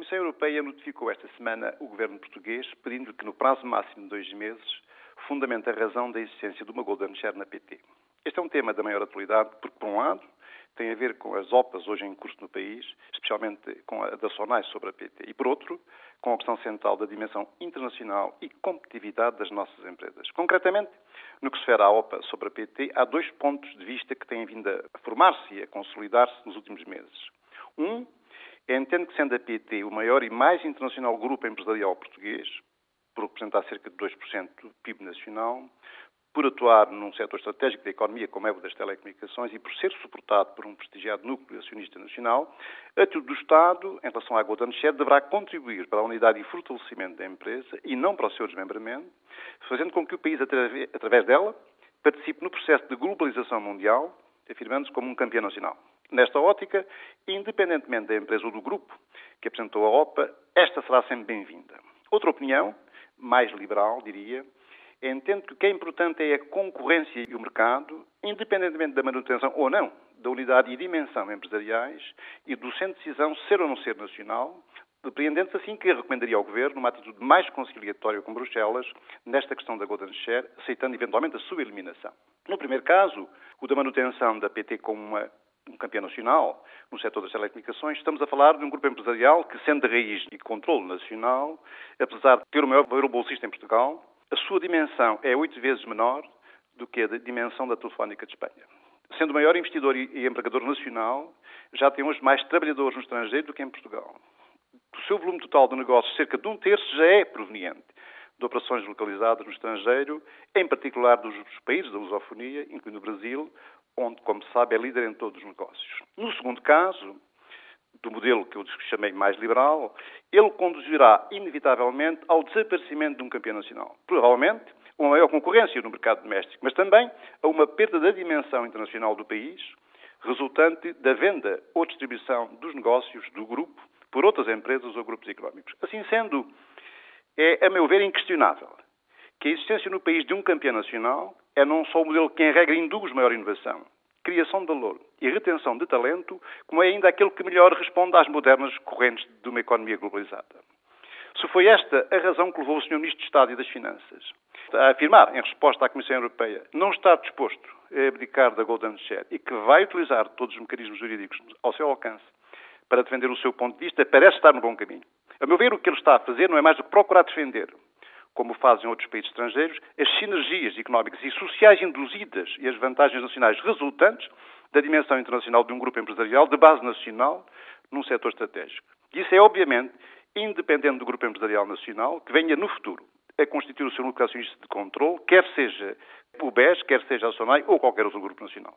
Comissão Europeia notificou esta semana o governo português pedindo que, no prazo máximo de dois meses, fundamente a razão da existência de uma Golden Share na PT. Este é um tema da maior atualidade porque, por um lado, tem a ver com as OPAs hoje em curso no país, especialmente com a da SONAI sobre a PT, e, por outro, com a questão central da dimensão internacional e competitividade das nossas empresas. Concretamente, no que se refere à OPA sobre a PT, há dois pontos de vista que têm vindo a formar-se e a consolidar-se nos últimos meses. Um Entendo que, sendo a PT o maior e mais internacional grupo empresarial português, por representar cerca de 2% do PIB nacional, por atuar num setor estratégico da economia, como é o das telecomunicações, e por ser suportado por um prestigiado núcleo acionista nacional, a tudo do Estado, em relação à Golden Share, deverá contribuir para a unidade e fortalecimento da empresa e não para o seu desmembramento, fazendo com que o país, através dela, participe no processo de globalização mundial, afirmando-se como um campeão nacional. Nesta ótica, independentemente da empresa ou do grupo que apresentou a OPA, esta será sempre bem-vinda. Outra opinião, mais liberal, diria, entende que o que é importante é a concorrência e o mercado, independentemente da manutenção ou não da unidade e dimensão empresariais e do centro de decisão ser ou não ser nacional, depreendendo-se assim que recomendaria ao Governo uma atitude mais conciliatória com Bruxelas nesta questão da Golden Share, aceitando eventualmente a sua eliminação. No primeiro caso, o da manutenção da PT como uma um campeão nacional no setor das telecomunicações, estamos a falar de um grupo empresarial que, sendo de raiz e controle nacional, apesar de ter o maior valor bolsista em Portugal, a sua dimensão é oito vezes menor do que a dimensão da Telefónica de Espanha. Sendo o maior investidor e empregador nacional, já tem hoje mais trabalhadores no estrangeiro do que em Portugal. O seu volume total de negócios, cerca de um terço, já é proveniente de operações localizadas no estrangeiro, em particular dos países da lusofonia, incluindo o Brasil, onde, como se sabe, é líder em todos os negócios. No segundo caso, do modelo que eu chamei mais liberal, ele conduzirá inevitavelmente ao desaparecimento de um campeão nacional. Provavelmente uma maior concorrência no mercado doméstico, mas também a uma perda da dimensão internacional do país, resultante da venda ou distribuição dos negócios do grupo por outras empresas ou grupos económicos. Assim sendo, é, a meu ver, inquestionável que a existência no país de um campeão nacional é não só o modelo que, em regra, induz maior inovação, criação de valor e retenção de talento, como é ainda aquele que melhor responde às modernas correntes de uma economia globalizada. Se foi esta a razão que levou o Sr. Ministro de Estado e das Finanças a afirmar, em resposta à Comissão Europeia, não estar disposto a abdicar da Golden Share e que vai utilizar todos os mecanismos jurídicos ao seu alcance para defender o seu ponto de vista, parece estar no bom caminho. A meu ver, o que ele está a fazer não é mais do que procurar defender como fazem outros países estrangeiros, as sinergias económicas e sociais induzidas e as vantagens nacionais resultantes da dimensão internacional de um grupo empresarial de base nacional num setor estratégico. Isso é, obviamente, independente do grupo empresarial nacional que venha no futuro a constituir o seu núcleo acionista de controle, quer seja o BES, quer seja a SONAI ou qualquer outro grupo nacional.